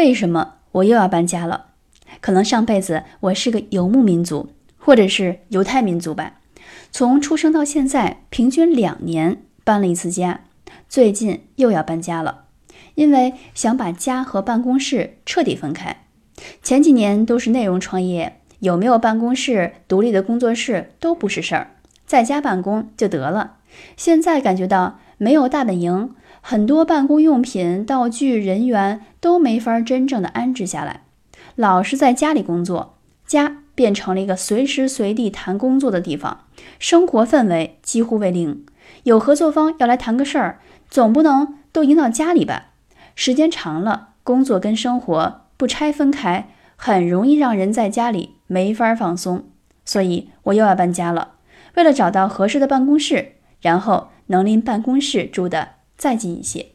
为什么我又要搬家了？可能上辈子我是个游牧民族，或者是犹太民族吧。从出生到现在，平均两年搬了一次家。最近又要搬家了，因为想把家和办公室彻底分开。前几年都是内容创业，有没有办公室、独立的工作室都不是事儿，在家办公就得了。现在感觉到没有大本营，很多办公用品、道具、人员都没法真正的安置下来，老是在家里工作，家变成了一个随时随地谈工作的地方，生活氛围几乎为零。有合作方要来谈个事儿，总不能都引到家里吧？时间长了，工作跟生活不拆分开，很容易让人在家里没法放松。所以我又要搬家了，为了找到合适的办公室，然后能离办公室住的再近一些。